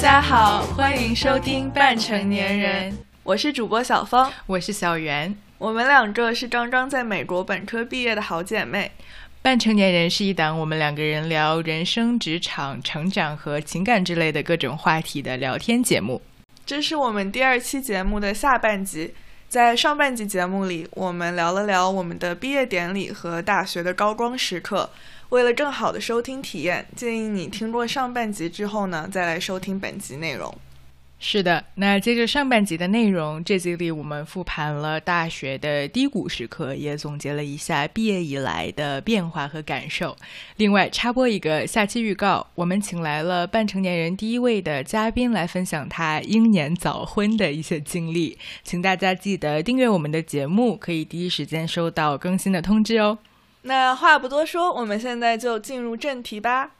家好，欢迎收听半成年人，我是主播小芳，我是小袁，我们两个是刚刚在美国本科毕业的好姐妹。半成年人是一档我们两个人聊人生、职场、成长和情感之类的各种话题的聊天节目。这是我们第二期节目的下半集。在上半集节目里，我们聊了聊我们的毕业典礼和大学的高光时刻。为了更好的收听体验，建议你听过上半集之后呢，再来收听本集内容。是的，那接着上半集的内容，这集里我们复盘了大学的低谷时刻，也总结了一下毕业以来的变化和感受。另外插播一个下期预告，我们请来了半成年人第一位的嘉宾来分享他英年早婚的一些经历，请大家记得订阅我们的节目，可以第一时间收到更新的通知哦。那话不多说，我们现在就进入正题吧。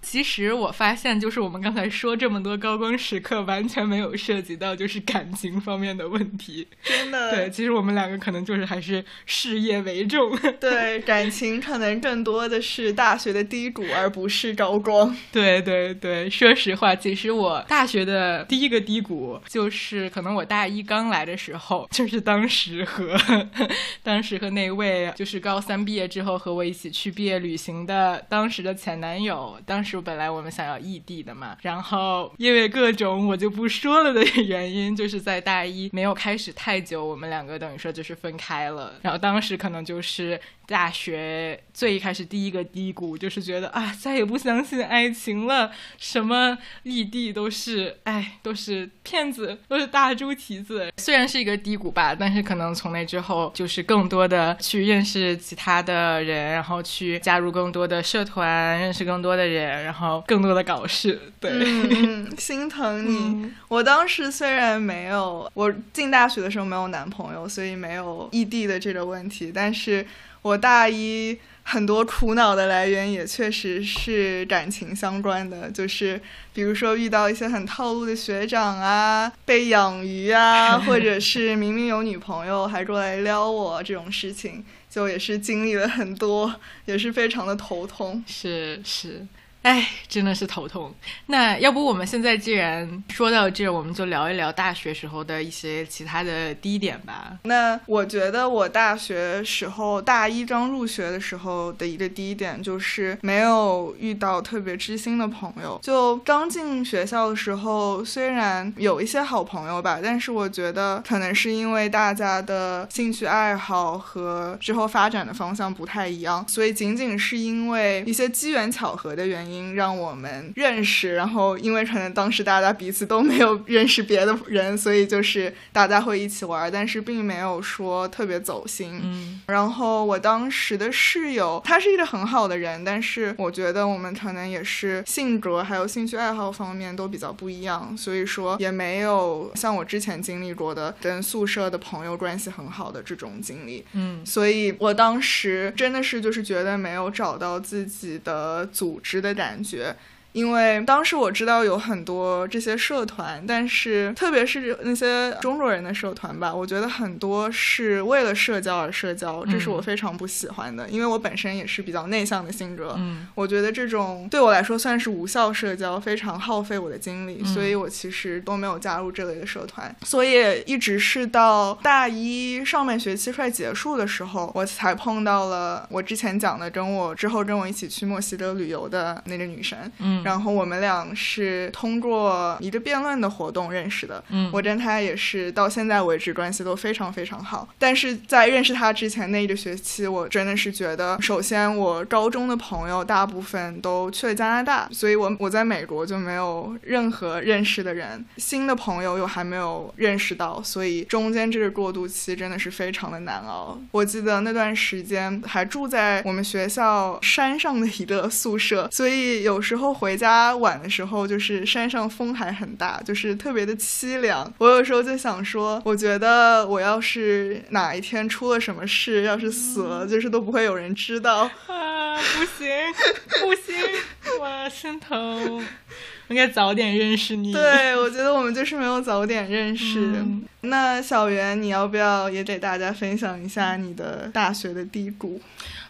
其实我发现，就是我们刚才说这么多高光时刻，完全没有涉及到就是感情方面的问题。真的，对，其实我们两个可能就是还是事业为重。对，感情可能更多的是大学的低谷，而不是高光。对对对，说实话，其实我大学的第一个低谷，就是可能我大一刚来的时候，就是当时和 当时和那位就是高三毕业之后和我一起去毕业旅行的当时的前男友，当时。是本来我们想要异地的嘛，然后因为各种我就不说了的 原因，就是在大一没有开始太久，我们两个等于说就是分开了。然后当时可能就是大学最一开始第一个低谷，就是觉得啊再也不相信爱情了，什么异地都是哎都是骗子，都是大猪蹄子。虽然是一个低谷吧，但是可能从那之后就是更多的去认识其他的人，然后去加入更多的社团，认识更多的人。然后更多的搞事，对，嗯，心疼你。我当时虽然没有，我进大学的时候没有男朋友，所以没有异地的这个问题。但是我大一很多苦恼的来源也确实是感情相关的，就是比如说遇到一些很套路的学长啊，被养鱼啊，或者是 明明有女朋友还过来撩我这种事情，就也是经历了很多，也是非常的头痛。是是。哎，真的是头痛。那要不我们现在既然说到这，我们就聊一聊大学时候的一些其他的低点吧。那我觉得我大学时候大一刚入学的时候的一个低点就是没有遇到特别知心的朋友。就刚进学校的时候，虽然有一些好朋友吧，但是我觉得可能是因为大家的兴趣爱好和之后发展的方向不太一样，所以仅仅是因为一些机缘巧合的原因。让我们认识，然后因为可能当时大家彼此都没有认识别的人，所以就是大家会一起玩，但是并没有说特别走心。嗯，然后我当时的室友，他是一个很好的人，但是我觉得我们可能也是性格还有兴趣爱好方面都比较不一样，所以说也没有像我之前经历过的跟宿舍的朋友关系很好的这种经历。嗯，所以我当时真的是就是觉得没有找到自己的组织的感。觉。因为当时我知道有很多这些社团，但是特别是那些中国人的社团吧，我觉得很多是为了社交而社交，这是我非常不喜欢的。因为我本身也是比较内向的性格，嗯我觉得这种对我来说算是无效社交，非常耗费我的精力，所以我其实都没有加入这类的社团。所以一直是到大一上半学期快结束的时候，我才碰到了我之前讲的跟我之后跟我一起去墨西哥旅游的那个女生。嗯。然后我们俩是通过一个辩论的活动认识的。嗯，我跟他也是到现在为止关系都非常非常好。但是在认识他之前那一个学期，我真的是觉得，首先我高中的朋友大部分都去了加拿大，所以我我在美国就没有任何认识的人，新的朋友又还没有认识到，所以中间这个过渡期真的是非常的难熬。我记得那段时间还住在我们学校山上的一个宿舍，所以有时候回。回家晚的时候，就是山上风还很大，就是特别的凄凉。我有时候就想说，我觉得我要是哪一天出了什么事，要是死了，就是都不会有人知道。啊，不行，不行，我心疼。应该早点认识你。对，我觉得我们就是没有早点认识。那小袁，你要不要也给大家分享一下你的大学的低谷？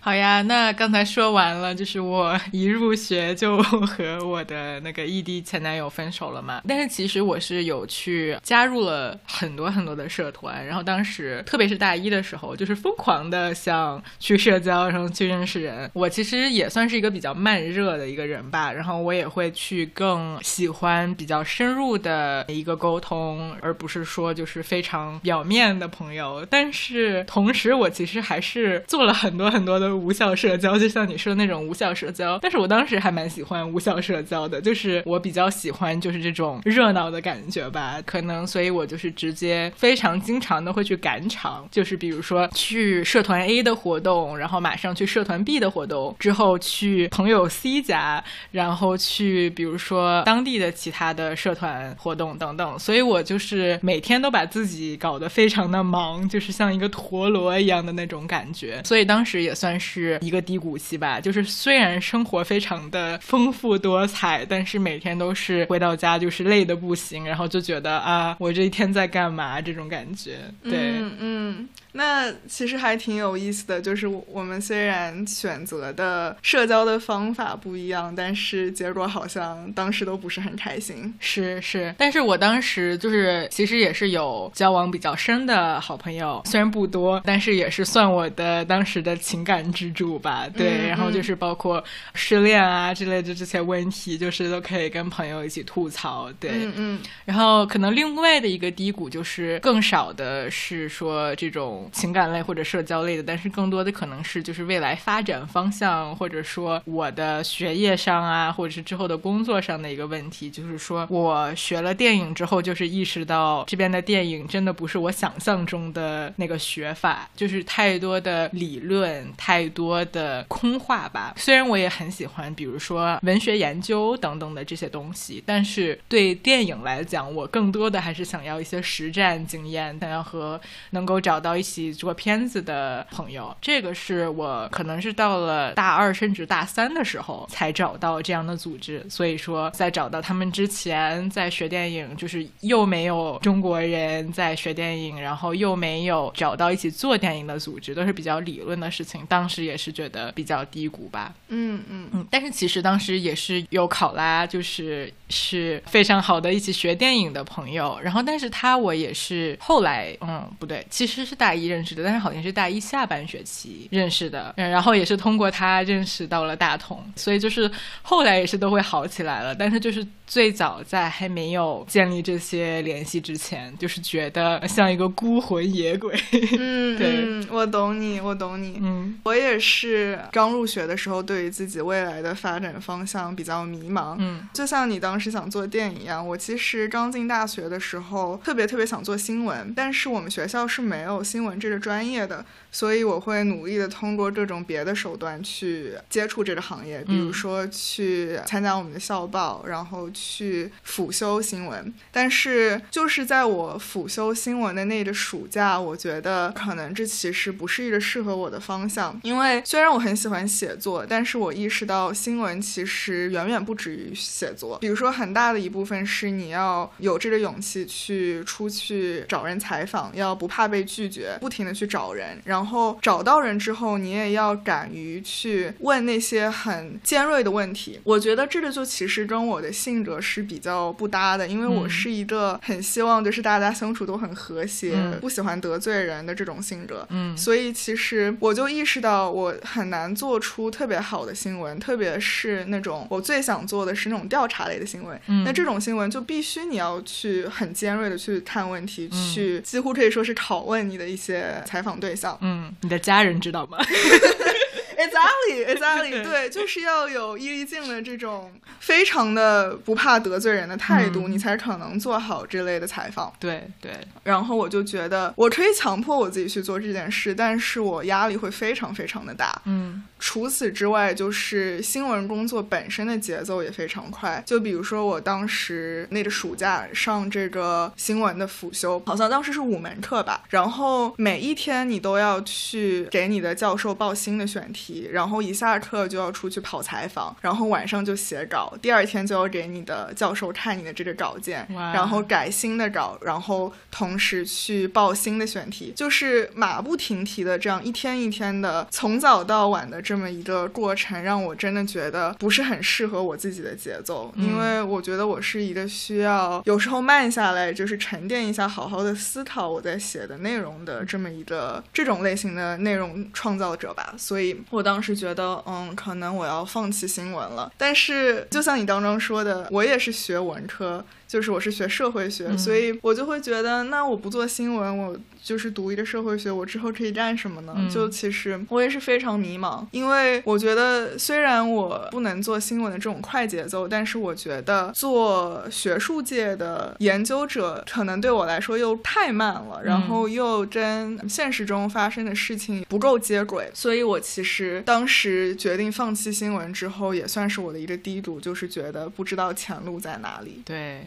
好呀，那刚才说完了，就是我一入学就和我的那个异地前男友分手了嘛。但是其实我是有去加入了很多很多的社团，然后当时特别是大一的时候，就是疯狂的想去社交，然后去认识人。我其实也算是一个比较慢热的一个人吧，然后我也会去更喜欢比较深入的一个沟通，而不是说就是非常表面的朋友。但是同时，我其实还是做了很多很多的。无效社交，就像你说的那种无效社交，但是我当时还蛮喜欢无效社交的，就是我比较喜欢就是这种热闹的感觉吧，可能所以我就是直接非常经常的会去赶场，就是比如说去社团 A 的活动，然后马上去社团 B 的活动，之后去朋友 C 家，然后去比如说当地的其他的社团活动等等，所以我就是每天都把自己搞得非常的忙，就是像一个陀螺一样的那种感觉，所以当时也算。是一个低谷期吧，就是虽然生活非常的丰富多彩，但是每天都是回到家就是累的不行，然后就觉得啊，我这一天在干嘛？这种感觉，对，嗯。那其实还挺有意思的，就是我们虽然选择的社交的方法不一样，但是结果好像当时都不是很开心。是是，但是我当时就是其实也是有交往比较深的好朋友，虽然不多，但是也是算我的当时的情感支柱吧。对，然后就是包括失恋啊之类的这些问题，就是都可以跟朋友一起吐槽。对，嗯嗯。然后可能另外的一个低谷就是更少的是说这种。情感类或者社交类的，但是更多的可能是就是未来发展方向，或者说我的学业上啊，或者是之后的工作上的一个问题。就是说我学了电影之后，就是意识到这边的电影真的不是我想象中的那个学法，就是太多的理论，太多的空话吧。虽然我也很喜欢，比如说文学研究等等的这些东西，但是对电影来讲，我更多的还是想要一些实战经验，想要和能够找到一。起做片子的朋友，这个是我可能是到了大二甚至大三的时候才找到这样的组织。所以说，在找到他们之前，在学电影，就是又没有中国人在学电影，然后又没有找到一起做电影的组织，都是比较理论的事情。当时也是觉得比较低谷吧。嗯嗯嗯。但是其实当时也是有考拉，就是是非常好的一起学电影的朋友。然后，但是他我也是后来，嗯，不对，其实是大。一认识的，但是好像是大一下半学期认识的，然后也是通过他认识到了大同，所以就是后来也是都会好起来了，但是就是。最早在还没有建立这些联系之前，就是觉得像一个孤魂野鬼。嗯，对，我懂你，我懂你。嗯，我也是刚入学的时候，对于自己未来的发展方向比较迷茫。嗯，就像你当时想做电影一样，我其实刚进大学的时候，特别特别想做新闻，但是我们学校是没有新闻这个专业的。所以我会努力的通过各种别的手段去接触这个行业，比如说去参加我们的校报，然后去辅修新闻。但是就是在我辅修新闻的那个暑假，我觉得可能这其实不是一个适合我的方向。因为虽然我很喜欢写作，但是我意识到新闻其实远远不止于写作。比如说很大的一部分是你要有这个勇气去出去找人采访，要不怕被拒绝，不停的去找人，然后。找到人之后，你也要敢于去问那些很尖锐的问题。我觉得这个就其实跟我的性格是比较不搭的，因为我是一个很希望就是大家相处都很和谐，不喜欢得罪人的这种性格。嗯，所以其实我就意识到我很难做出特别好的新闻，特别是那种我最想做的是那种调查类的新闻。嗯，那这种新闻就必须你要去很尖锐的去探问题，去几乎可以说是拷问你的一些采访对象。嗯，你的家人知道吗？Exactly，Exactly，对，就是要有伊丽静的这种非常的不怕得罪人的态度，你才可能做好这类的采访。对对。然后我就觉得，我可以强迫我自己去做这件事，但是我压力会非常非常的大。嗯。除此之外，就是新闻工作本身的节奏也非常快。就比如说我当时那个暑假上这个新闻的辅修，好像当时是五门课吧，然后每一天你都要去给你的教授报新的选题，然后一下课就要出去跑采访，然后晚上就写稿，第二天就要给你的教授看你的这个稿件，然后改新的稿，然后同时去报新的选题，就是马不停蹄的这样一天一天的从早到晚的。这么一个过程让我真的觉得不是很适合我自己的节奏，因为我觉得我是一个需要有时候慢下来，就是沉淀一下，好好的思考我在写的内容的这么一个这种类型的内容创造者吧。所以我当时觉得，嗯，可能我要放弃新闻了。但是就像你刚刚说的，我也是学文科。就是我是学社会学，所以我就会觉得，那我不做新闻，我就是读一个社会学，我之后可以干什么呢？就其实我也是非常迷茫，因为我觉得虽然我不能做新闻的这种快节奏，但是我觉得做学术界的研究者可能对我来说又太慢了，然后又跟现实中发生的事情不够接轨，所以我其实当时决定放弃新闻之后，也算是我的一个低谷，就是觉得不知道前路在哪里。对。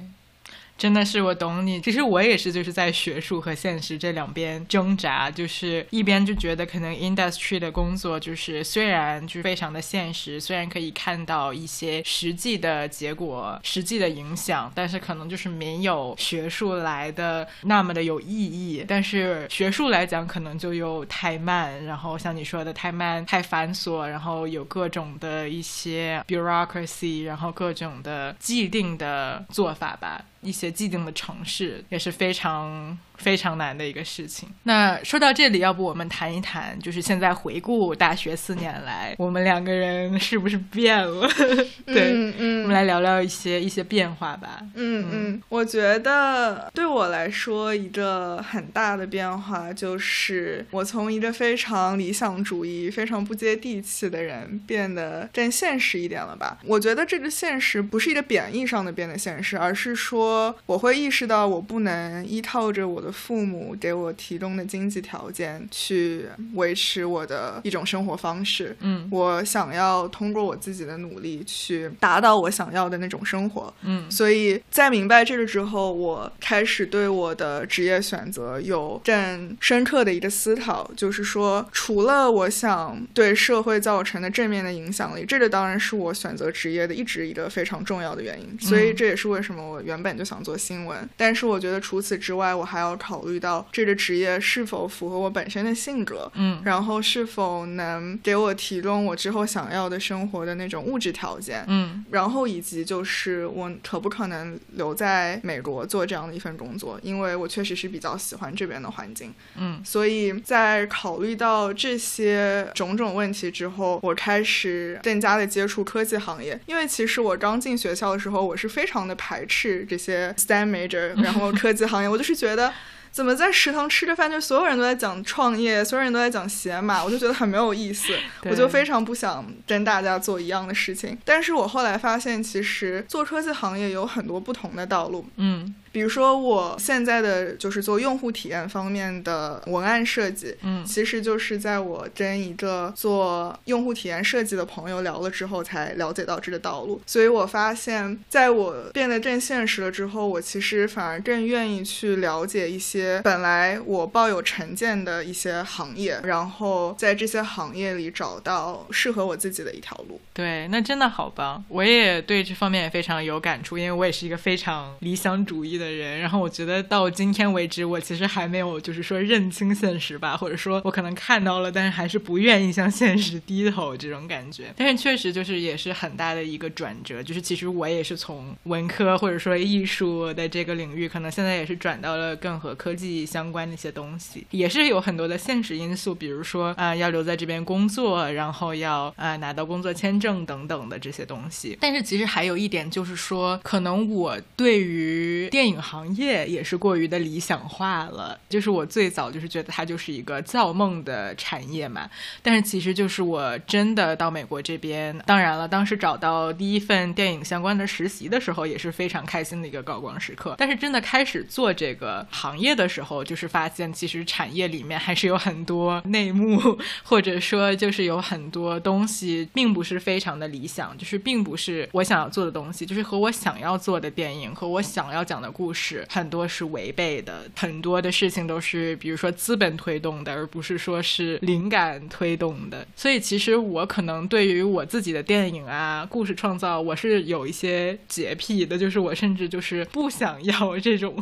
真的是我懂你，其实我也是，就是在学术和现实这两边挣扎，就是一边就觉得可能 industry 的工作就是虽然就是非常的现实，虽然可以看到一些实际的结果、实际的影响，但是可能就是没有学术来的那么的有意义。但是学术来讲，可能就又太慢，然后像你说的太慢、太繁琐，然后有各种的一些 bureaucracy，然后各种的既定的做法吧。一些寂静的城市也是非常。非常难的一个事情。那说到这里，要不我们谈一谈，就是现在回顾大学四年来，我们两个人是不是变了？对，嗯嗯，我们来聊聊一些一些变化吧。嗯嗯，我觉得对我来说，一个很大的变化就是，我从一个非常理想主义、非常不接地气的人，变得更现实一点了吧。我觉得这个现实不是一个贬义上的变得现实，而是说我会意识到，我不能依靠着我的。父母给我提供的经济条件去维持我的一种生活方式，嗯，我想要通过我自己的努力去达到我想要的那种生活，嗯，所以在明白这个之后，我开始对我的职业选择有更深刻的一个思考，就是说，除了我想对社会造成的正面的影响力，这个当然是我选择职业的一直一个非常重要的原因，所以这也是为什么我原本就想做新闻，但是我觉得除此之外，我还要。考虑到这个职业是否符合我本身的性格，嗯，然后是否能给我提供我之后想要的生活的那种物质条件，嗯，然后以及就是我可不可能留在美国做这样的一份工作，因为我确实是比较喜欢这边的环境，嗯，所以在考虑到这些种种问题之后，我开始更加的接触科技行业，因为其实我刚进学校的时候，我是非常的排斥这些 STEM major，然后科技行业，我就是觉得。怎么在食堂吃着饭，就所有人都在讲创业，所有人都在讲鞋码，我就觉得很没有意思，我就非常不想跟大家做一样的事情。但是我后来发现，其实做科技行业有很多不同的道路。嗯。比如说，我现在的就是做用户体验方面的文案设计，嗯，其实就是在我跟一个做用户体验设计的朋友聊了之后，才了解到这个道路。所以我发现，在我变得更现实了之后，我其实反而更愿意去了解一些本来我抱有成见的一些行业，然后在这些行业里找到适合我自己的一条路。对，那真的好棒！我也对这方面也非常有感触，因为我也是一个非常理想主义。的的人，然后我觉得到今天为止，我其实还没有就是说认清现实吧，或者说我可能看到了，但是还是不愿意向现实低头这种感觉。但是确实就是也是很大的一个转折，就是其实我也是从文科或者说艺术的这个领域，可能现在也是转到了更和科技相关的一些东西，也是有很多的现实因素，比如说啊要留在这边工作，然后要啊拿到工作签证等等的这些东西。但是其实还有一点就是说，可能我对于电影。影行业也是过于的理想化了。就是我最早就是觉得它就是一个造梦的产业嘛，但是其实就是我真的到美国这边，当然了，当时找到第一份电影相关的实习的时候，也是非常开心的一个高光时刻。但是真的开始做这个行业的时候，就是发现其实产业里面还是有很多内幕，或者说就是有很多东西并不是非常的理想，就是并不是我想要做的东西，就是和我想要做的电影和我想要讲的故事很多是违背的，很多的事情都是比如说资本推动的，而不是说是灵感推动的。所以其实我可能对于我自己的电影啊、故事创造，我是有一些洁癖的，就是我甚至就是不想要这种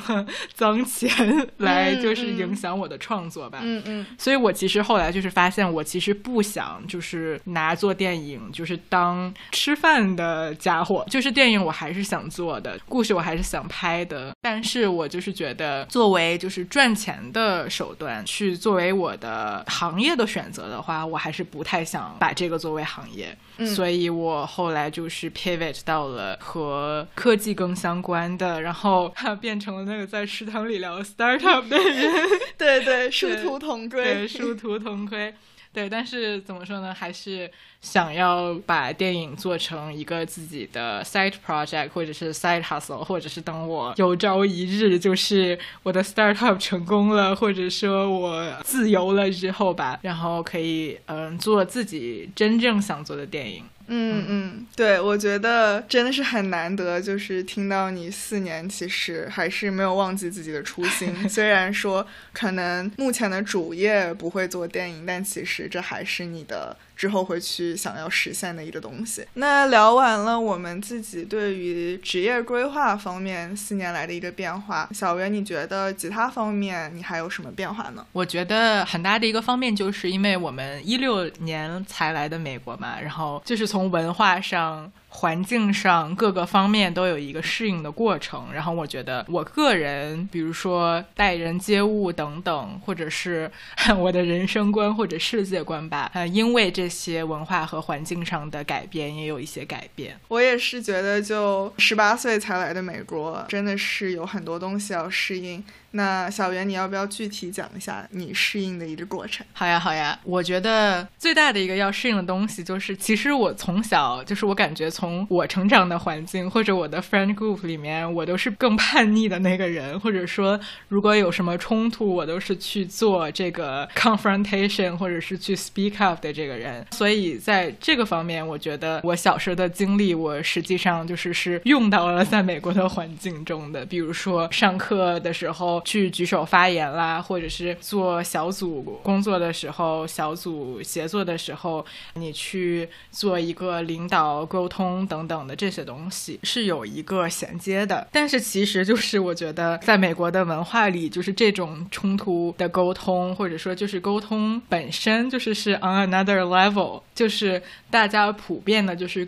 脏钱来就是影响我的创作吧。嗯嗯。所以我其实后来就是发现，我其实不想就是拿做电影就是当吃饭的家伙，就是电影我还是想做的，故事我还是想拍的，但是我就是觉得作为就是赚钱的手段去作为我的行业的选择的话，我还是不太想把这个作为行业。所以我后来就是 pivot 到了和科技更相关的，然后变成了那个在食堂里聊 startup 的人。对对，殊途同归。对，殊途同归。对，但是怎么说呢？还是想要把电影做成一个自己的 side project，或者是 side hustle，或者是等我有朝一日就是我的 startup 成功了，或者说我自由了之后吧，然后可以嗯做自己真正想做的电影。嗯嗯，对，我觉得真的是很难得，就是听到你四年其实还是没有忘记自己的初心。虽然说可能目前的主业不会做电影，但其实这还是你的。之后会去想要实现的一个东西。那聊完了我们自己对于职业规划方面四年来的一个变化，小袁，你觉得其他方面你还有什么变化呢？我觉得很大的一个方面就是因为我们一六年才来的美国嘛，然后就是从文化上。环境上各个方面都有一个适应的过程，然后我觉得我个人，比如说待人接物等等，或者是 我的人生观或者世界观吧，呃，因为这些文化和环境上的改变，也有一些改变。我也是觉得，就十八岁才来的美国，真的是有很多东西要适应。那小袁，你要不要具体讲一下你适应的一个过程？好呀，好呀。我觉得最大的一个要适应的东西，就是其实我从小就是我感觉从我成长的环境或者我的 friend group 里面，我都是更叛逆的那个人，或者说如果有什么冲突，我都是去做这个 confrontation 或者是去 speak up 的这个人。所以在这个方面，我觉得我小时候的经历，我实际上就是是用到了在美国的环境中的，比如说上课的时候。去举手发言啦，或者是做小组工作的时候，小组协作的时候，你去做一个领导沟通等等的这些东西是有一个衔接的。但是其实就是我觉得，在美国的文化里，就是这种冲突的沟通，或者说就是沟通本身就是是 on another level，就是大家普遍的就是。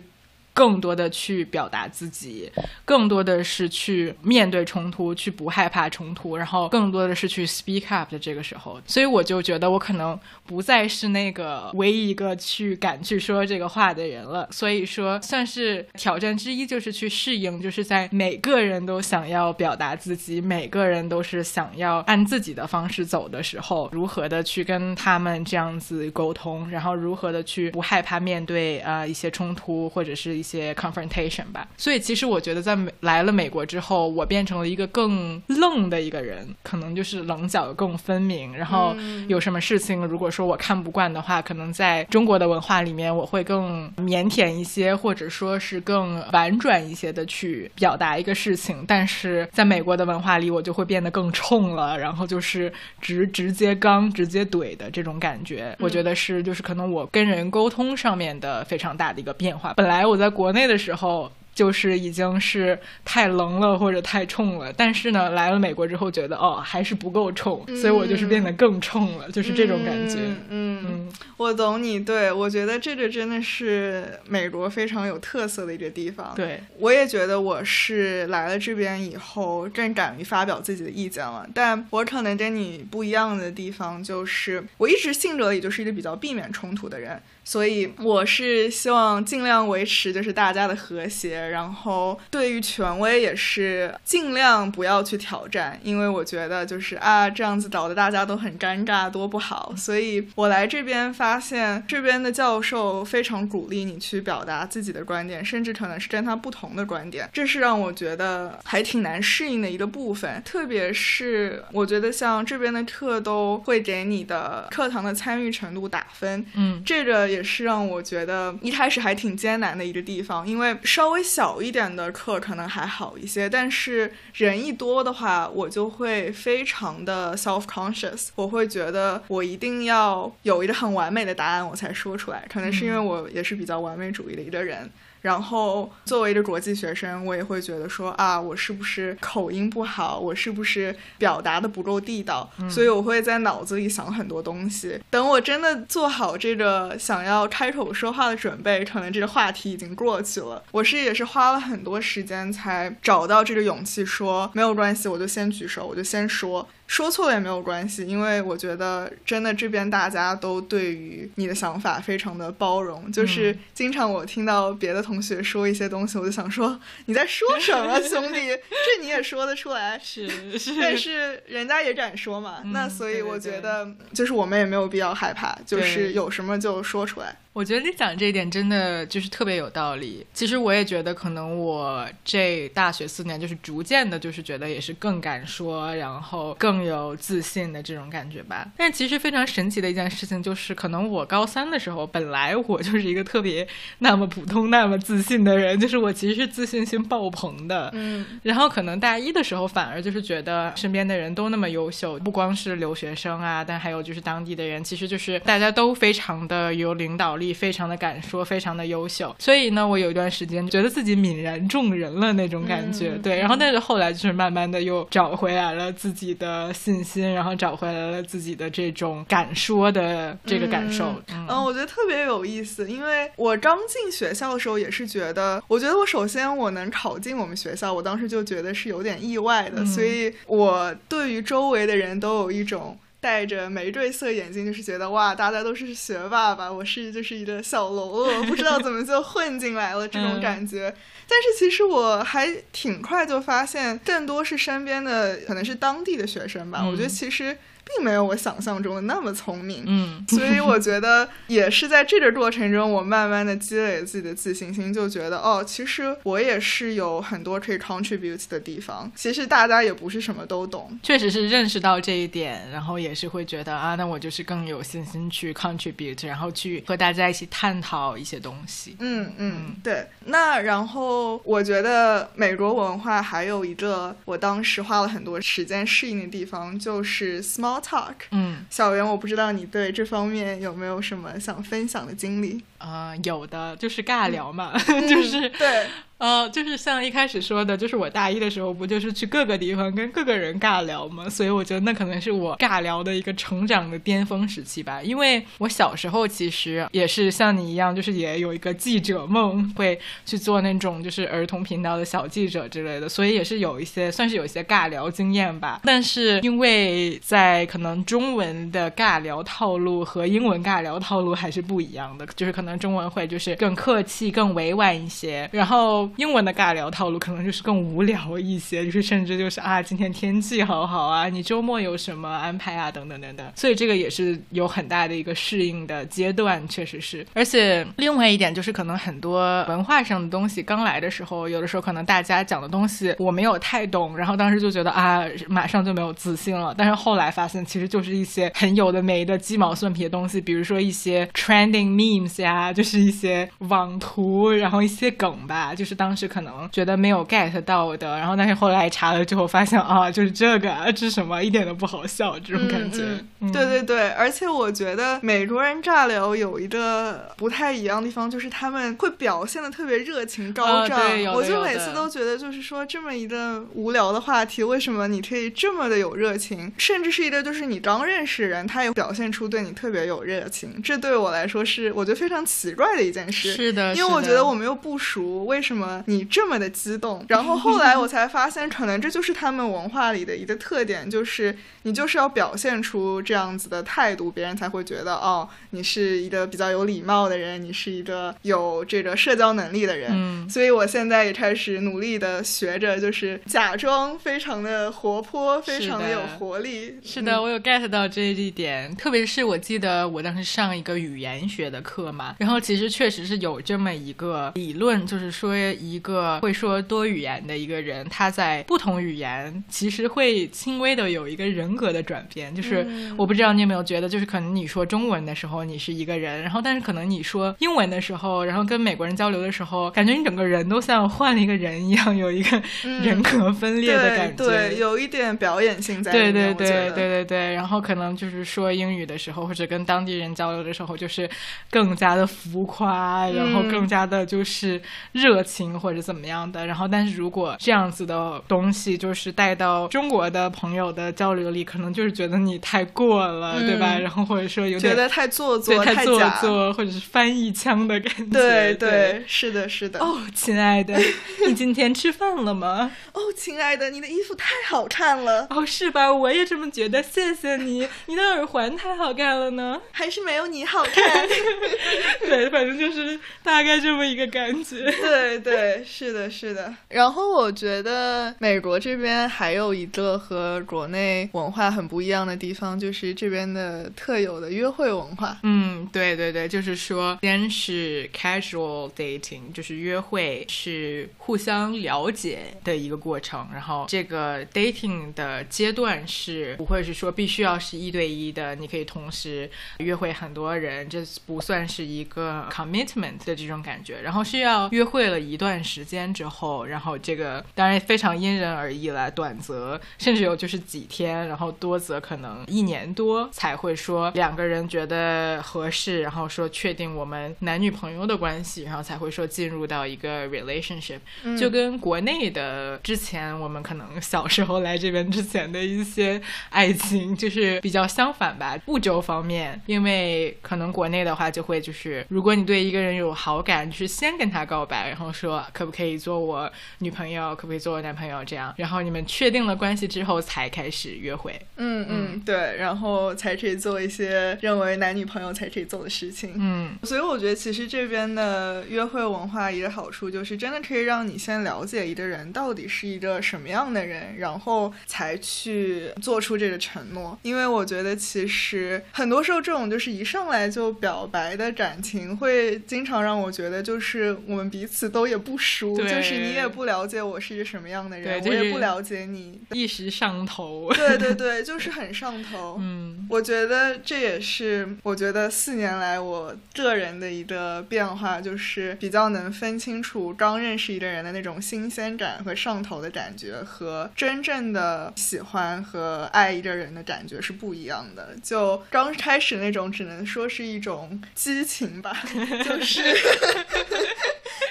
更多的去表达自己，更多的是去面对冲突，去不害怕冲突，然后更多的是去 speak up 的这个时候，所以我就觉得我可能不再是那个唯一一个去敢去说这个话的人了。所以说，算是挑战之一，就是去适应，就是在每个人都想要表达自己，每个人都是想要按自己的方式走的时候，如何的去跟他们这样子沟通，然后如何的去不害怕面对啊一些冲突，或者是。一些 confrontation 吧，所以其实我觉得在美来了美国之后，我变成了一个更愣的一个人，可能就是棱角更分明。然后有什么事情，如果说我看不惯的话，可能在中国的文化里面，我会更腼腆一些，或者说是更婉转一些的去表达一个事情。但是在美国的文化里，我就会变得更冲了，然后就是直直接刚、直接怼的这种感觉。我觉得是，就是可能我跟人沟通上面的非常大的一个变化。本来我在国内的时候。就是已经是太冷了或者太冲了，但是呢，来了美国之后觉得哦还是不够冲，所以我就是变得更冲了，就是这种感觉。嗯，我懂你，对我觉得这个真的是美国非常有特色的一个地方。对，我也觉得我是来了这边以后更敢于发表自己的意见了，但我可能跟你不一样的地方就是，我一直性格里就是一个比较避免冲突的人。所以我是希望尽量维持就是大家的和谐，然后对于权威也是尽量不要去挑战，因为我觉得就是啊这样子搞得大家都很尴尬，多不好。所以我来这边发现，这边的教授非常鼓励你去表达自己的观点，甚至可能是跟他不同的观点，这是让我觉得还挺难适应的一个部分。特别是我觉得像这边的课都会给你的课堂的参与程度打分，嗯，这个也是让我觉得一开始还挺艰难的一个地方，因为稍微小一点的课可能还好一些，但是人一多的话，我就会非常的 self conscious，我会觉得我一定要有一个很完美的答案我才说出来，可能是因为我也是比较完美主义的一个人。然后作为一个国际学生，我也会觉得说啊，我是不是口音不好？我是不是表达的不够地道？所以我会在脑子里想很多东西。等我真的做好这个想要开口说话的准备，可能这个话题已经过去了。我是也是花了很多时间才找到这个勇气，说没有关系，我就先举手，我就先说。说错了也没有关系，因为我觉得真的这边大家都对于你的想法非常的包容。就是经常我听到别的同学说一些东西，我就想说你在说什么，兄弟？这你也说得出来？是是，但是人家也敢说嘛。那所以我觉得，就是我们也没有必要害怕，就是有什么就说出来。我觉得你讲这一点真的就是特别有道理。其实我也觉得，可能我这大学四年就是逐渐的，就是觉得也是更敢说，然后更有自信的这种感觉吧。但其实非常神奇的一件事情就是，可能我高三的时候，本来我就是一个特别那么普通、那么自信的人，就是我其实是自信心爆棚的。嗯。然后可能大一的时候，反而就是觉得身边的人都那么优秀，不光是留学生啊，但还有就是当地的人，其实就是大家都非常的有领导力。力非常的敢说，非常的优秀，所以呢，我有一段时间觉得自己泯然众人了那种感觉，对。然后，但是后来就是慢慢的又找回来了自己的信心，然后找回来了自己的这种敢说的这个感受。嗯，我觉得特别有意思，因为我刚进学校的时候也是觉得，我觉得我首先我能考进我们学校，我当时就觉得是有点意外的，所以我对于周围的人都有一种。戴着玫瑰色眼镜，就是觉得哇，大家都是学霸吧？我是就是一个小喽啰，不知道怎么就混进来了这种感觉。但是其实我还挺快就发现，更多是身边的可能是当地的学生吧。我觉得其实。并没有我想象中的那么聪明，嗯，所以我觉得也是在这个过程中，我慢慢的积累自己的自信心，就觉得哦，其实我也是有很多可以 contribute 的地方。其实大家也不是什么都懂，确实是认识到这一点，然后也是会觉得啊，那我就是更有信心去 contribute，然后去和大家一起探讨一些东西。嗯嗯，对。那然后我觉得美国文化还有一个我当时花了很多时间适应的地方，就是 small。talk，嗯，小袁，我不知道你对这方面有没有什么想分享的经历？啊，有的，就是尬聊嘛，就是对。呃，就是像一开始说的，就是我大一的时候不就是去各个地方跟各个人尬聊吗？所以我觉得那可能是我尬聊的一个成长的巅峰时期吧。因为我小时候其实也是像你一样，就是也有一个记者梦，会去做那种就是儿童频道的小记者之类的，所以也是有一些算是有一些尬聊经验吧。但是因为在可能中文的尬聊套路和英文尬聊套路还是不一样的，就是可中文会就是更客气、更委婉一些，然后。英文的尬聊套路可能就是更无聊一些，就是甚至就是啊，今天天气好好啊，你周末有什么安排啊，等等等等。所以这个也是有很大的一个适应的阶段，确实是。而且另外一点就是，可能很多文化上的东西刚来的时候，有的时候可能大家讲的东西我没有太懂，然后当时就觉得啊，马上就没有自信了。但是后来发现，其实就是一些很有的没的鸡毛蒜皮的东西，比如说一些 trending memes 呀，就是一些网图，然后一些梗吧，就是。当时可能觉得没有 get 到的，然后但是后来查了之后发现啊，就是这个，这是什么，一点都不好笑，这种感觉。对对对，而且我觉得美国人尬聊有一个不太一样的地方，就是他们会表现的特别热情高涨。我就每次都觉得，就是说这么一个无聊的话题，为什么你可以这么的有热情？甚至是一个就是你刚认识人，他也表现出对你特别有热情。这对我来说是我觉得非常奇怪的一件事。是的，因为我觉得我们又不熟，为什么？你这么的激动？然后后来我才发现，可能这就是他们文化里的一个特点，就是你就是要表现出这样子的态度，别人才会觉得哦，你是一个比较有礼貌的人，你是一个有这个社交能力的人。嗯，所以我现在也开始努力的学着，就是假装非常的活泼，非常的有活力。是的，我有 get 到这一点，特别是我记得我当时上一个语言学的课嘛，然后其实确实是有这么一个理论，就是说一个会说多语言的一个人，他在不同语言其实会轻微的有一个人格的转变。就是我不知道你有没有觉得，就是可能你说中文的时候你是一个人，然后但是可能你说英文的时候，然后跟美国人交流的时候，感觉你整个人都像换了一个人一样，有一个人格分裂的感觉，对，有一点表演性在里面。对对对对对对，然后可能就是说英语的时候，或者跟当地人交流的时候，就是更加的浮夸，然后更加的就是热情或者怎么样的。然后，但是如果这样子的东西就是带到中国的朋友的交流里，可能就是觉得你太过了，对吧？然后或者说有点觉得太做作、太做作，或者是翻译腔的感觉。对对，是的，是的。哦，亲爱的，你今天吃饭了吗？哦，亲爱的，你的衣服太好看了。哦，是吧？我也这么觉得。谢谢你，你的耳环太好看了呢。还是没有你好看。对，反正就是大概这么一个感觉。对对，是的，是的。然后我觉得美国这边还有一个和国内文化很不一样的地方，就是这边的特有的约会文化。嗯，对对对，就是说，先是 casual dating，就是约会是互相了解的一个过程，然后这个 dating 的阶段是不会是说必须要是一对一的，你可以同时约会很多人，这不算是一个 commitment 的这种感觉。然后需要约会了一段时间之后，然后这个当然非常因人而异了，短则甚至有就是几天，然后多则可能一年多才会说两个人觉得合适，然后说确定我们男女朋友的关系，然后才会说进入到一个 relationship。就跟国内的之前我们可能小时候来这边之前的一些爱情就是比较相反吧，步骤方面，因为可能国内的话就会就是，如果你对一个人有好感，就是先跟他告白，然后说可不可以做我女朋友，可不可以做我男朋友这样，然后你们确定了关系之后才开始约会。嗯嗯，对，然后才可以做一些认为男女朋友才可以做的事情。嗯，所以我觉得其实这边的约会文化一个好处就是真的可以让你先了解一个人到底是一个什么样的人，然后才去做出这个承诺。因为我觉得其实很多时候这种就是一上来就表白的感情，会经常让我觉得就是我们彼此都也不熟，就是你也不了解我是一个什么样的人，我也不了解你，一时上头。对对 对，就是很上头。嗯，我觉得这也是我觉得四年来我个人的一个变化，就是比较能分清楚刚认识一个人的那种新鲜感和上头的感觉，和真正的喜欢和爱一个人的感觉是不一样的。就刚开始那种，只能说是一种激情吧，就是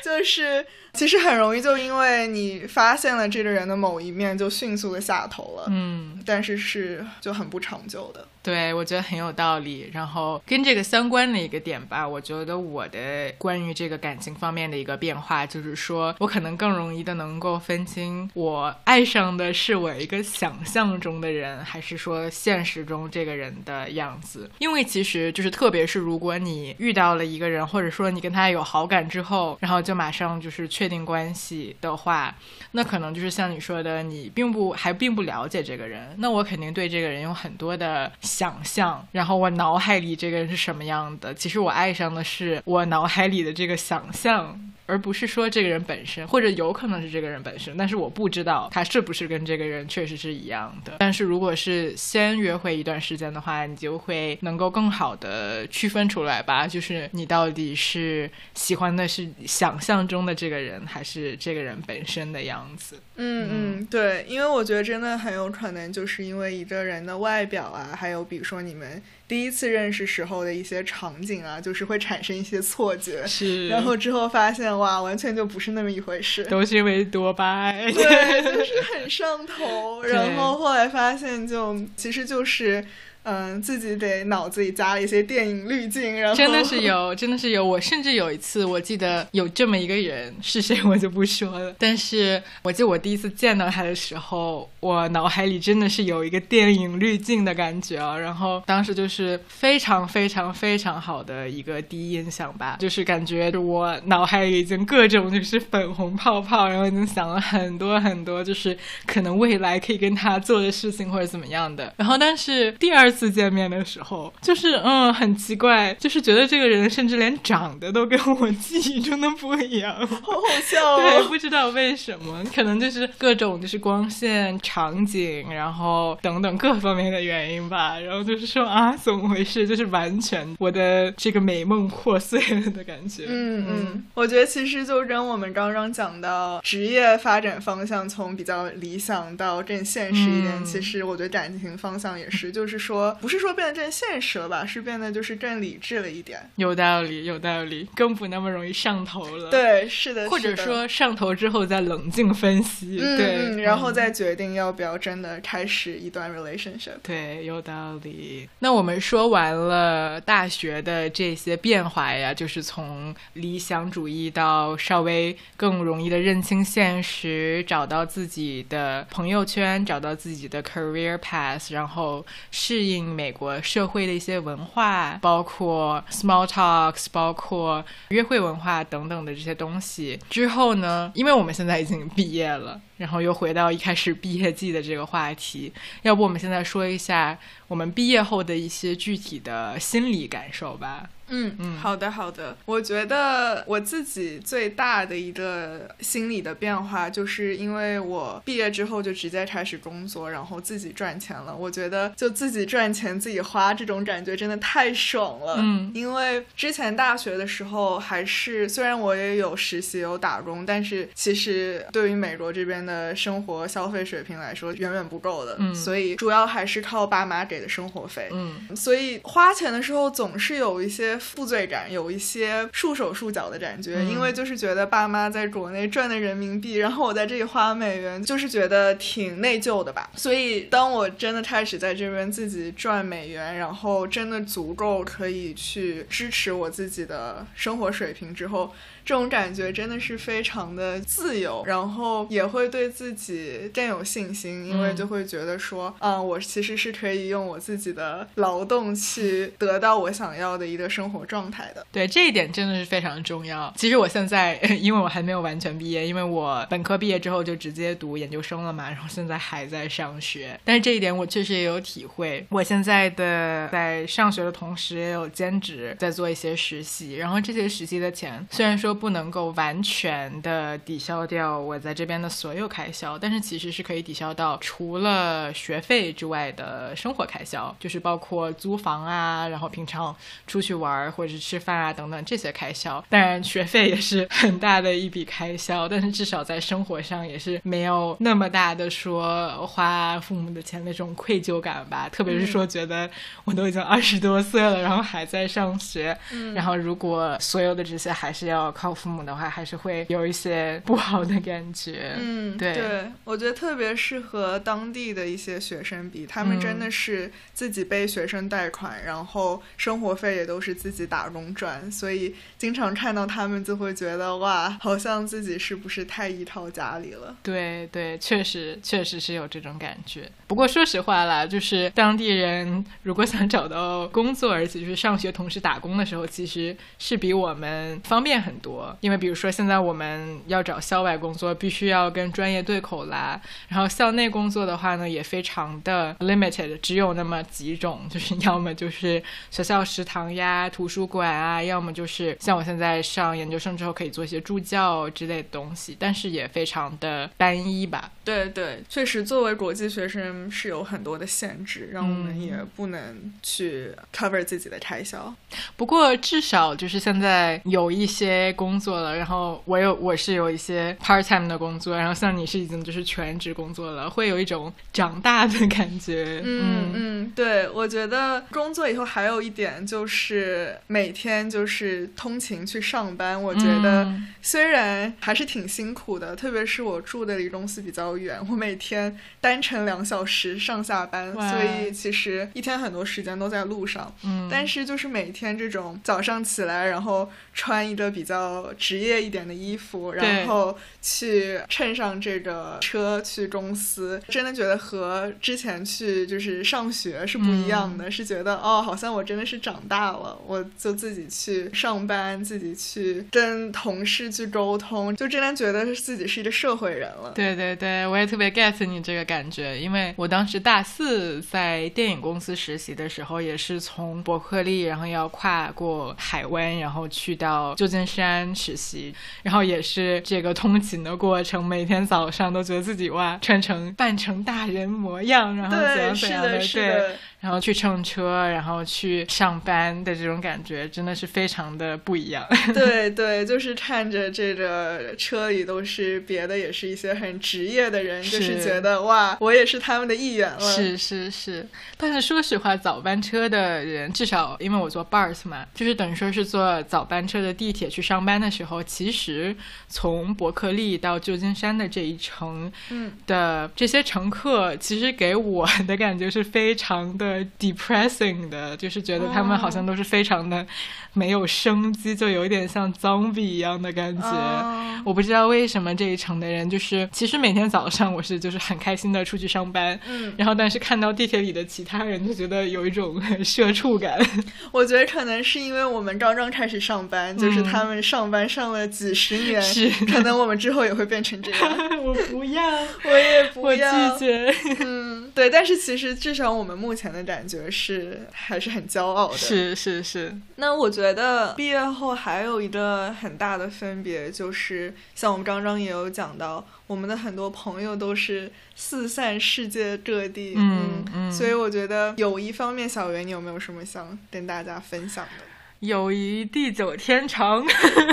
就是。其实很容易就因为你发现了这个人的某一面，就迅速的下头了。嗯，但是是就很不长久的。对，我觉得很有道理。然后跟这个相关的一个点吧，我觉得我的关于这个感情方面的一个变化，就是说我可能更容易的能够分清我爱上的是我一个想象中的人，还是说现实中这个人的样子。因为其实就是特别是如果你遇到了一个人，或者说你跟他有好感之后，然后就马上就是确定关系的话，那可能就是像你说的，你并不还并不了解这个人，那我肯定对这个人有很多的。想象，然后我脑海里这个人是什么样的？其实我爱上的是我脑海里的这个想象。而不是说这个人本身，或者有可能是这个人本身，但是我不知道他是不是跟这个人确实是一样的。但是如果是先约会一段时间的话，你就会能够更好的区分出来吧，就是你到底是喜欢的是想象中的这个人，还是这个人本身的样子。嗯嗯，对，因为我觉得真的很有可能就是因为一个人的外表啊，还有比如说你们。第一次认识时候的一些场景啊，就是会产生一些错觉，是，然后之后发现哇，完全就不是那么一回事，都是因为多巴胺，对，就是很上头，然后后来发现就其实就是。嗯，自己得脑子里加了一些电影滤镜，然后真的是有，真的是有。我甚至有一次，我记得有这么一个人是谁，我就不说了。但是我记得我第一次见到他的时候，我脑海里真的是有一个电影滤镜的感觉啊。然后当时就是非常非常非常好的一个第一印象吧，就是感觉我脑海里已经各种就是粉红泡泡，然后已经想了很多很多，就是可能未来可以跟他做的事情或者怎么样的。然后但是第二。次见面的时候，就是嗯，很奇怪，就是觉得这个人甚至连长得都跟我记忆中的不一样，好好笑。对，不知道为什么，可能就是各种就是光线、场景，然后等等各方面的原因吧。然后就是说啊，怎么回事？就是完全我的这个美梦破碎了的感觉。嗯嗯，我觉得其实就跟我们刚刚讲到职业发展方向从比较理想到更现实一点，其实我觉得感情方向也是，就是说。不是说变得更现实了吧，是变得就是更理智了一点。有道理，有道理，更不那么容易上头了。对，是的，或者说上头之后再冷静分析，对，然后再决定要不要真的开始一段 relationship。对，有道理。那我们说完了大学的这些变化呀，就是从理想主义到稍微更容易的认清现实，找到自己的朋友圈，找到自己的 career path，然后适应。美国社会的一些文化，包括 small talks，包括约会文化等等的这些东西。之后呢，因为我们现在已经毕业了，然后又回到一开始毕业季的这个话题，要不我们现在说一下我们毕业后的一些具体的心理感受吧。嗯嗯，好的好的。我觉得我自己最大的一个心理的变化，就是因为我毕业之后就直接开始工作，然后自己赚钱了。我觉得就自己赚钱自己花这种感觉真的太爽了。嗯，因为之前大学的时候还是虽然我也有实习有打工，但是其实对于美国这边的生活消费水平来说远远不够的。嗯，所以主要还是靠爸妈给的生活费。嗯，所以花钱的时候总是有一些。负罪感有一些束手束脚的感觉，因为就是觉得爸妈在国内赚的人民币，然后我在这里花美元，就是觉得挺内疚的吧。所以当我真的开始在这边自己赚美元，然后真的足够可以去支持我自己的生活水平之后。这种感觉真的是非常的自由，然后也会对自己更有信心，因为就会觉得说，嗯，我其实是可以用我自己的劳动去得到我想要的一个生活状态的。对这一点真的是非常重要。其实我现在，因为我还没有完全毕业，因为我本科毕业之后就直接读研究生了嘛，然后现在还在上学。但是这一点我确实也有体会。我现在的在上学的同时也有兼职，在做一些实习，然后这些实习的钱虽然说。不能够完全的抵消掉我在这边的所有开销，但是其实是可以抵消到除了学费之外的生活开销，就是包括租房啊，然后平常出去玩或者是吃饭啊等等这些开销。当然学费也是很大的一笔开销，但是至少在生活上也是没有那么大的说花父母的钱那种愧疚感吧。特别是说觉得我都已经二十多岁了，然后还在上学，然后如果所有的这些还是要。靠父母的话，还是会有一些不好的感觉。嗯，对，对我觉得特别适合当地的一些学生比，他们真的是自己背学生贷款，然后生活费也都是自己打工赚，所以经常看到他们就会觉得哇，好像自己是不是太依靠家里了？对对，确实确实是有这种感觉。不过说实话啦，就是当地人如果想找到工作，而且就是上学同时打工的时候，其实是比我们方便很多。因为比如说现在我们要找校外工作，必须要跟专业对口啦。然后校内工作的话呢，也非常的 limited，只有那么几种，就是要么就是学校食堂呀、图书馆啊，要么就是像我现在上研究生之后可以做一些助教之类的东西，但是也非常的单一吧。对对，确实作为国际学生是有很多的限制，让我们也不能去 cover 自己的开销。不过至少就是现在有一些。工作了，然后我有我是有一些 part time 的工作，然后像你是已经就是全职工作了，会有一种长大的感觉。嗯嗯，对，我觉得工作以后还有一点就是是每天就是通勤去上班，我觉得虽然还是挺辛苦的，特别是我住的离公司比较远，我每天单程两小时上下班，所以其实一天很多时间都在路上。嗯，但是就是每天这种早上起来，然后穿一个比较职业一点的衣服，然后去乘上这个车去公司，真的觉得和之前去就是上学是不一样的，是觉得哦，好像我真的是长大了，我就自己去上班，自己去跟同事去沟通，就真的觉得自己是一个社会人了。对对对，我也特别 get 你这个感觉，因为我当时大四在电影公司实习的时候，也是从伯克利，然后要跨过海湾，然后去到旧金山实习，然后也是这个通勤的过程，每天早上都觉得自己哇，穿成扮成大人模样，然后怎样怎样的，对。然后去乘车，然后去上班的这种感觉，真的是非常的不一样。对对，就是看着这个车里都是别的，也是一些很职业的人，就是觉得哇，我也是他们的一员了。是是是，但是说实话，早班车的人，至少因为我坐 bus 嘛，就是等于说是坐早班车的地铁去上班的时候，其实从伯克利到旧金山的这一程，嗯的这些乘客，其实给我的感觉是非常的。Depressing 的，就是觉得他们好像都是非常的没有生机，就有一点像 zombie 一样的感觉。我不知道为什么这一层的人，就是其实每天早上我是就是很开心的出去上班，嗯，然后但是看到地铁里的其他人，就觉得有一种 社畜感。我觉得可能是因为我们刚刚开始上班，就是他们上班上了几十年，是可能我们之后也会变成这样。我不要，我也不要，我拒绝。嗯，对，但是其实至少我们目前的。感觉是还是很骄傲的，是是是。那我觉得毕业后还有一个很大的分别，就是像我们刚刚也有讲到，我们的很多朋友都是四散世界各地，嗯嗯。所以我觉得有一方面，小袁，你有没有什么想跟大家分享的？友谊地久天长，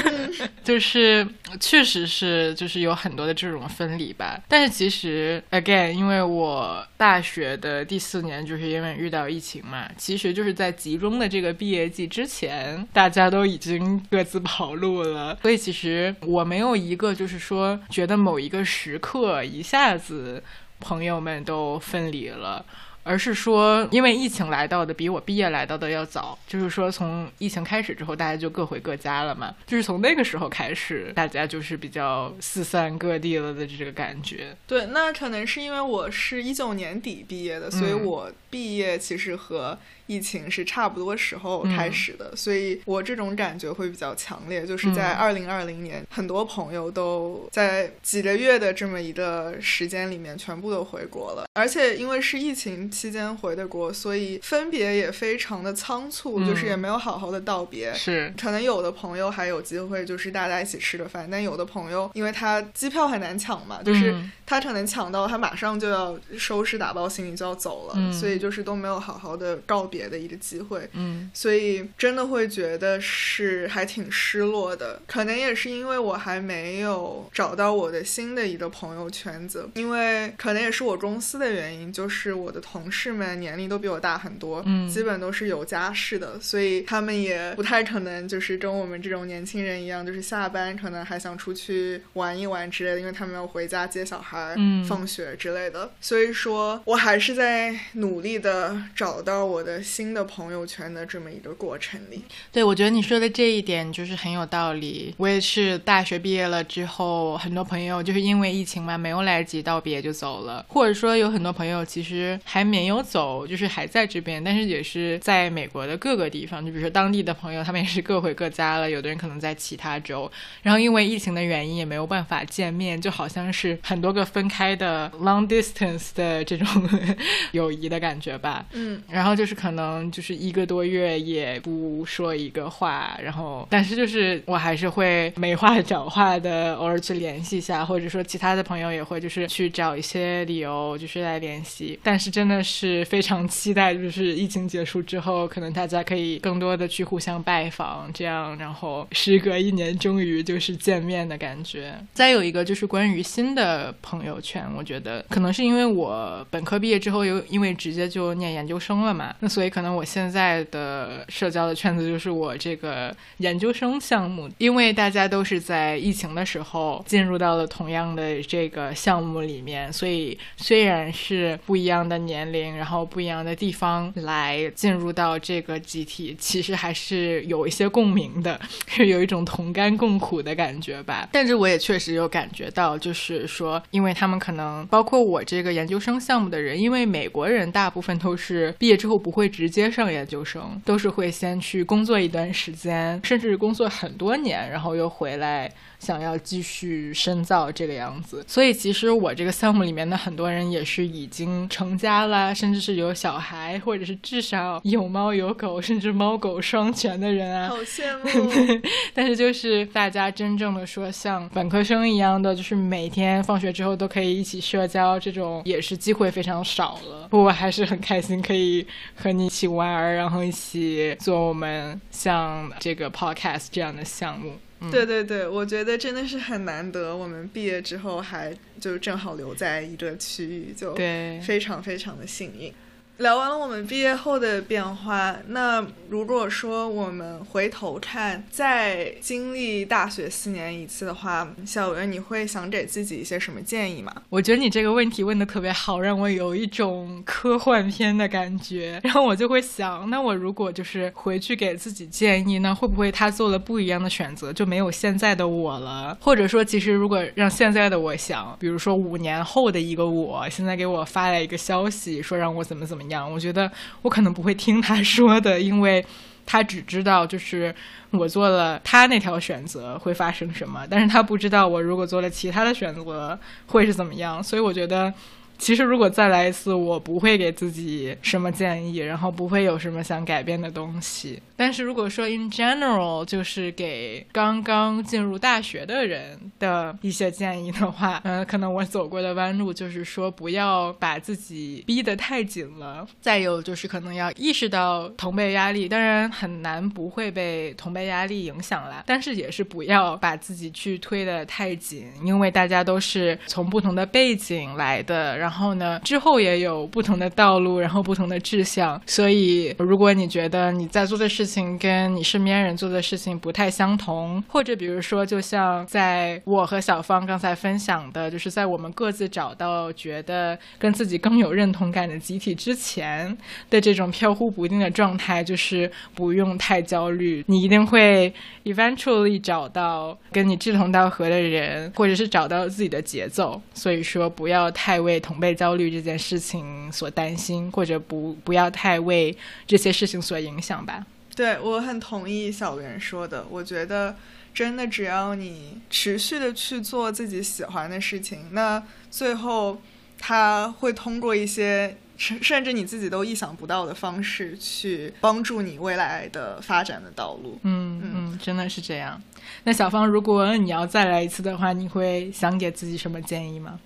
就是确实是就是有很多的这种分离吧。但是其实 again，因为我大学的第四年就是因为遇到疫情嘛，其实就是在集中的这个毕业季之前，大家都已经各自跑路了。所以其实我没有一个就是说觉得某一个时刻一下子朋友们都分离了。而是说，因为疫情来到的比我毕业来到的要早，就是说从疫情开始之后，大家就各回各家了嘛。就是从那个时候开始，大家就是比较四散各地了的这个感觉。对，那可能是因为我是一九年底毕业的，所以我毕业其实和。疫情是差不多时候开始的，所以我这种感觉会比较强烈。就是在二零二零年，很多朋友都在几个月的这么一个时间里面全部都回国了，而且因为是疫情期间回的国，所以分别也非常的仓促，就是也没有好好的道别。是，可能有的朋友还有机会，就是大家一起吃个饭，但有的朋友因为他机票很难抢嘛，就是他可能抢到，他马上就要收拾打包行李就要走了，所以就是都没有好好的告别。别的一个机会，嗯，所以真的会觉得是还挺失落的。可能也是因为我还没有找到我的新的一个朋友圈子，因为可能也是我公司的原因，就是我的同事们年龄都比我大很多，嗯，基本都是有家室的，所以他们也不太可能就是跟我们这种年轻人一样，就是下班可能还想出去玩一玩之类的，因为他们要回家接小孩、放学之类的。所以说我还是在努力的找到我的。新的朋友圈的这么一个过程里，对我觉得你说的这一点就是很有道理。我也是大学毕业了之后，很多朋友就是因为疫情嘛，没有来得及道别就走了，或者说有很多朋友其实还没有走，就是还在这边，但是也是在美国的各个地方，就比如说当地的朋友，他们也是各回各家了。有的人可能在其他州，然后因为疫情的原因也没有办法见面，就好像是很多个分开的 long distance 的这种 友谊的感觉吧。嗯，然后就是可能。可能就是一个多月也不说一个话，然后但是就是我还是会没话找话的，偶尔去联系一下，或者说其他的朋友也会就是去找一些理由就是来联系。但是真的的是非常期待，就是疫情结束之后，可能大家可以更多的去互相拜访，这样，然后时隔一年终于就是见面的感觉。再有一个就是关于新的朋友圈，我觉得可能是因为我本科毕业之后又因为直接就念研究生了嘛，那所以可能我现在的社交的圈子就是我这个研究生项目，因为大家都是在疫情的时候进入到了同样的这个项目里面，所以虽然是不一样的年龄，然后不一样的地方来进入到这个集体，其实还是有一些共鸣的，有一种同甘共苦的感觉吧。但是我也确实有感觉到，就是说，因为他们可能包括我这个研究生项目的人，因为美国人大部分都是毕业之后不会直接上研究生，都是会先去工作一段时间，甚至工作很多年，然后又回来。想要继续深造这个样子，所以其实我这个项目里面的很多人也是已经成家了，甚至是有小孩，或者是至少有猫有狗，甚至猫狗双全的人啊。好羡慕。但是就是大家真正的说像本科生一样的，就是每天放学之后都可以一起社交，这种也是机会非常少了。不过还是很开心可以和你一起玩，然后一起做我们像这个 podcast 这样的项目。对对对，我觉得真的是很难得，我们毕业之后还就正好留在一个区域，就非常非常的幸运。聊完了我们毕业后的变化，那如果说我们回头看，再经历大学四年一次的话，小文，你会想给自己一些什么建议吗？我觉得你这个问题问的特别好，让我有一种科幻片的感觉。然后我就会想，那我如果就是回去给自己建议，那会不会他做了不一样的选择，就没有现在的我了？或者说，其实如果让现在的我想，比如说五年后的一个我，现在给我发来一个消息，说让我怎么怎么。样，我觉得我可能不会听他说的，因为他只知道就是我做了他那条选择会发生什么，但是他不知道我如果做了其他的选择会是怎么样，所以我觉得。其实，如果再来一次，我不会给自己什么建议，然后不会有什么想改变的东西。但是，如果说 in general，就是给刚刚进入大学的人的一些建议的话，嗯，可能我走过的弯路就是说，不要把自己逼得太紧了。再有就是，可能要意识到同辈压力，当然很难不会被同辈压力影响啦。但是，也是不要把自己去推得太紧，因为大家都是从不同的背景来的，然。然后呢，之后也有不同的道路，然后不同的志向。所以，如果你觉得你在做的事情跟你身边人做的事情不太相同，或者比如说，就像在我和小芳刚才分享的，就是在我们各自找到觉得跟自己更有认同感的集体之前的这种飘忽不定的状态，就是不用太焦虑，你一定会 eventually 找到跟你志同道合的人，或者是找到自己的节奏。所以说，不要太为同。被焦虑这件事情所担心，或者不不要太为这些事情所影响吧。对我很同意小袁说的，我觉得真的只要你持续的去做自己喜欢的事情，那最后他会通过一些甚甚至你自己都意想不到的方式去帮助你未来的发展的道路。嗯嗯，真的是这样。那小芳，如果你要再来一次的话，你会想给自己什么建议吗？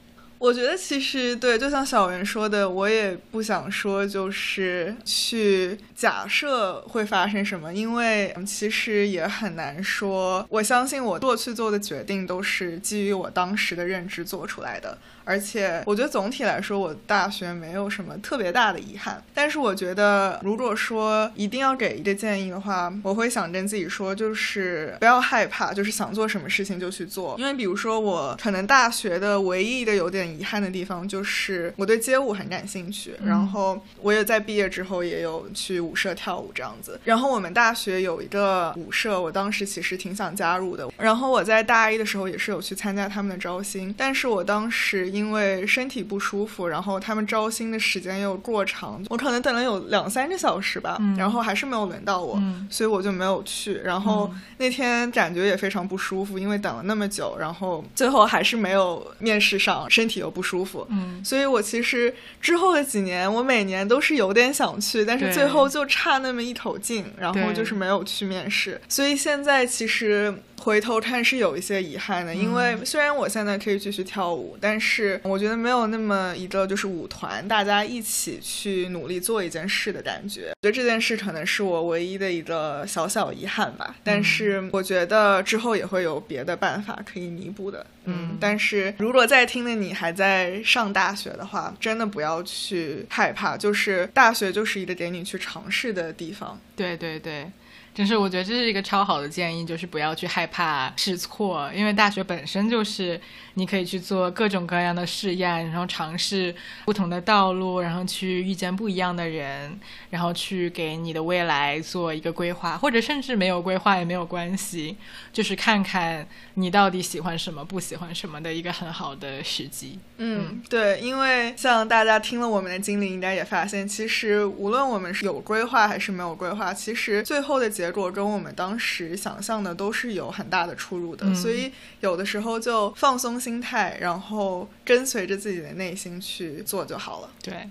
我觉得其实对，就像小袁说的，我也不想说就是去假设会发生什么，因为其实也很难说。我相信我过去做的决定都是基于我当时的认知做出来的。而且我觉得总体来说，我大学没有什么特别大的遗憾。但是我觉得，如果说一定要给一个建议的话，我会想跟自己说，就是不要害怕，就是想做什么事情就去做。因为比如说，我可能大学的唯一的有点遗憾的地方，就是我对街舞很感兴趣，然后我也在毕业之后也有去舞社跳舞这样子。然后我们大学有一个舞社，我当时其实挺想加入的。然后我在大一的时候也是有去参加他们的招新，但是我当时。因为身体不舒服，然后他们招新的时间又过长，我可能等了有两三个小时吧，然后还是没有轮到我，所以我就没有去。然后那天感觉也非常不舒服，因为等了那么久，然后最后还是没有面试上，身体又不舒服。嗯，所以我其实之后的几年，我每年都是有点想去，但是最后就差那么一口劲，然后就是没有去面试。所以现在其实。回头看是有一些遗憾的，因为虽然我现在可以继续跳舞，但是我觉得没有那么一个就是舞团大家一起去努力做一件事的感觉。我觉得这件事可能是我唯一的一个小小遗憾吧，但是我觉得之后也会有别的办法可以弥补的。嗯，但是如果在听的你还在上大学的话，真的不要去害怕，就是大学就是一个给你去尝试的地方。对对对。真是，我觉得这是一个超好的建议，就是不要去害怕试错，因为大学本身就是你可以去做各种各样的试验，然后尝试不同的道路，然后去遇见不一样的人，然后去给你的未来做一个规划，或者甚至没有规划也没有关系，就是看看你到底喜欢什么，不喜欢什么的一个很好的时机。嗯，对，因为像大家听了我们的经历，应该也发现，其实无论我们是有规划还是没有规划，其实最后的结。果跟我们当时想象的都是有很大的出入的，所以有的时候就放松心态，然后跟随着自己的内心去做就好了。对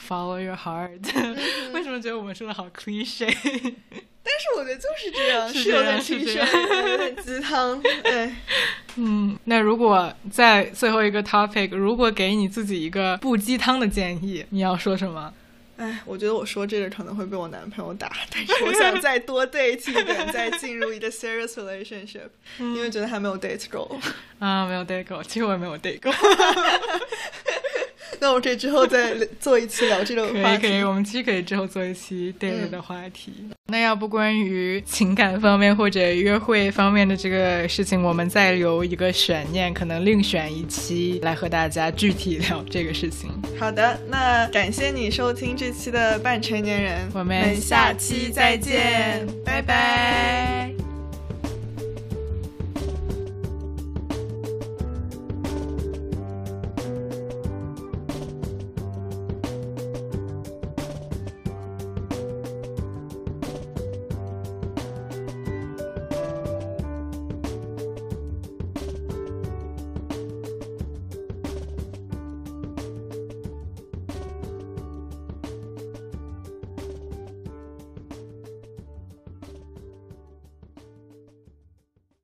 ，Follow your heart。为什么觉得我们说的好 cliche？但是我觉得就是这样，是有点 cliche，有点鸡汤。对，嗯，那如果在最后一个 topic，如果给你自己一个不鸡汤的建议，你要说什么？哎，我觉得我说这个可能会被我男朋友打，但是我想再多 date 一点，再进入一个 serious relationship，因为觉得还没有 date 够。啊，没有 date 够，其实我也没有 date 够。那我们这之后再做一期聊这个话题。可以可以，我们其实可以之后做一期 date 的话题。那要不关于情感方面或者约会方面的这个事情，我们再留一个悬念，可能另选一期来和大家具体聊这个事情。好的，那感谢你收听这期的半成年人，我们下期再见，拜拜。